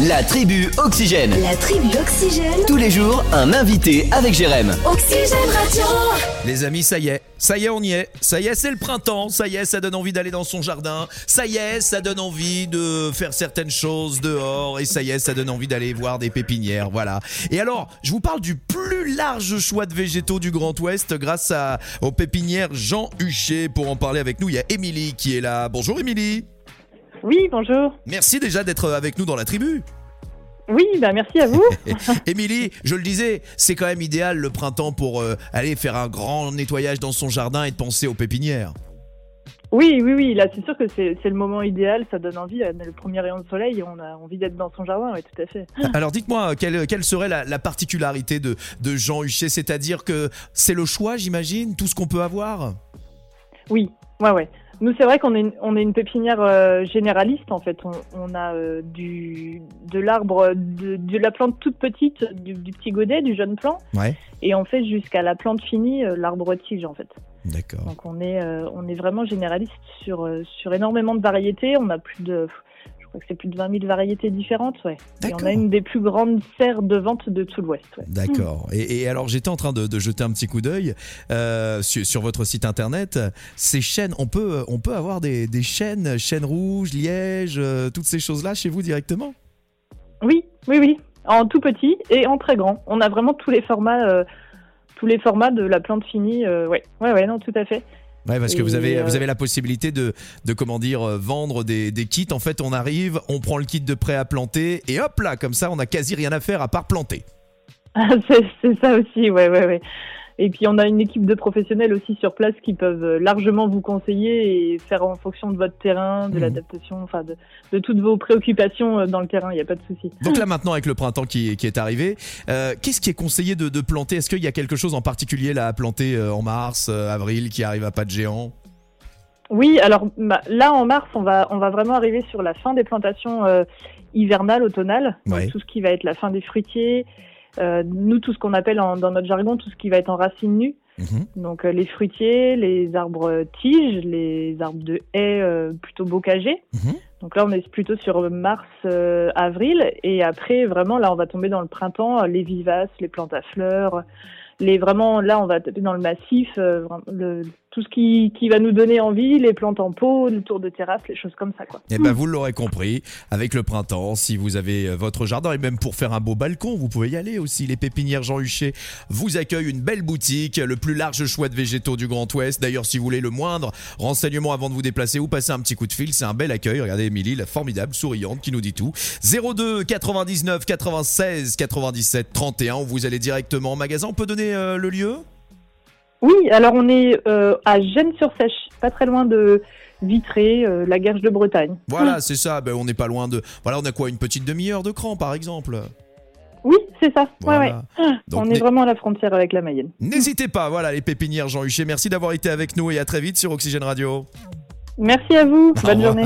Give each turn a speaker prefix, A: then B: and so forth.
A: La tribu Oxygène.
B: La tribu Oxygène.
A: Tous les jours, un invité avec Jérém.
B: Oxygène Radio.
C: Les amis, ça y est, ça y est, on y est. Ça y est, c'est le printemps. Ça y est, ça donne envie d'aller dans son jardin. Ça y est, ça donne envie de faire certaines choses dehors. Et ça y est, ça donne envie d'aller voir des pépinières. Voilà. Et alors, je vous parle du plus large choix de végétaux du Grand Ouest grâce à, aux pépinières Jean Huchet. Pour en parler avec nous, il y a Émilie qui est là. Bonjour Émilie.
D: Oui, bonjour.
C: Merci déjà d'être avec nous dans la tribu.
D: Oui, bah merci à vous.
C: Émilie, je le disais, c'est quand même idéal le printemps pour euh, aller faire un grand nettoyage dans son jardin et de penser aux pépinières.
D: Oui, oui, oui, là c'est sûr que c'est le moment idéal, ça donne envie, euh, le premier rayon de soleil, on a envie d'être dans son jardin, oui, tout à fait.
C: Alors dites-moi, quelle, quelle serait la, la particularité de, de Jean Huchet? C'est-à-dire que c'est le choix, j'imagine, tout ce qu'on peut avoir?
D: Oui, ouais, ouais. Nous, c'est vrai qu'on est, une- on est une pépinière euh, généraliste, en fait. On, on a euh, du, de l'arbre, de, de la plante toute petite, du, du petit godet, du jeune plant,
C: Ouais.
D: et on fait jusqu'à la plante finie, euh, l'arbre tige, en fait.
C: D'accord.
D: Donc on est, on est vraiment généraliste sur, sur énormément de variétés. On a plus de, crois que c'est plus de 20 000 variétés différentes, ouais. Et on a une des plus grandes serres de vente de tout l'Ouest. Ouais.
C: D'accord. Et, et alors j'étais en train de, de jeter un petit coup d'œil euh, sur, sur votre site internet. Ces chênes, on peut, on peut avoir des, des chênes, chênes rouges, liège, euh, toutes ces choses-là chez vous directement?
D: Oui, oui, oui. En tout petit et en très grand. On a vraiment tous les formats, euh, tous les formats de la plante finie. ouais, ouais, ouais, non, tout à fait.
C: Ouais, parce que vous avez,
D: euh,
C: vous avez la possibilité de, de comment dire, euh, vendre des, des kits. En fait, on arrive, on prend le kit de prêt à planter et hop là, comme ça, on a quasi rien à faire à part planter.
D: c'est c'est ça aussi, ouais, ouais, ouais. Et puis on a une équipe de professionnels aussi sur place qui peuvent euh, largement vous conseiller et faire en fonction de votre terrain, de
C: Mhm.
D: l'adaptation, enfin de, de toutes vos préoccupations euh, dans le terrain. Il n'y a pas de souci.
C: Donc là maintenant avec le printemps qui, qui est arrivé, euh, qu'est-ce qui est conseillé de, de planter? Est-ce qu'il y a quelque chose en particulier là à planter en mars, avril, qui arrive à pas de géant?
D: Oui, alors bah, là en mars, on va on va vraiment arriver sur la fin des plantations euh, hivernales, automnales,
C: Ouais.
D: tout ce qui va être la fin des fruitiers. Euh, nous, tout ce qu'on appelle en- dans notre jargon, tout ce qui va être en racines nues.
C: Mhm.
D: Donc euh, les fruitiers, les arbres tiges, les arbres de haies euh, plutôt bocagés.
C: Mhm.
D: Donc là, on est plutôt sur mars, euh, avril, et après vraiment là, on va tomber dans le printemps, les vivaces, les plantes à fleurs, les vraiment là, on va taper dans le massif, euh, le, tout ce qui, va nous donner envie, les plantes en pot, le tour de terrasse, les choses comme ça quoi.
C: Eh ben vous l'aurez compris, avec le printemps, si vous avez euh, votre jardin et même pour faire un beau balcon, vous pouvez y aller aussi. Les pépinières Jean Huchet vous accueillent une belle boutique, le plus large choix de végétaux du Grand Ouest. D'ailleurs, si vous voulez le moindre renseignement avant de vous déplacer ou passer un petit coup de fil, c'est un bel accueil. Regardez Émilie, la formidable, souriante, qui nous dit tout. 02 99 96 97 31. Vous allez directement au magasin. On peut donner euh, le lieu?
D: Oui, alors on est euh, à Gênes-sur-Sèche, pas très loin de Vitré, euh, la Gerge de Bretagne.
C: Voilà, c'est ça. Ben, on n'est pas loin de. Voilà, on a quoi Une petite demi-heure de cran, par exemple.
D: Oui, c'est ça. Ouais, ouais.
C: Donc,
D: on est vraiment à la frontière avec la Mayenne.
C: N'hésitez pas, voilà les pépinières Jean Huchet. Merci d'avoir été avec nous et à très vite sur Oxygène Radio.
D: Merci à vous.
C: Au
D: Bonne journée.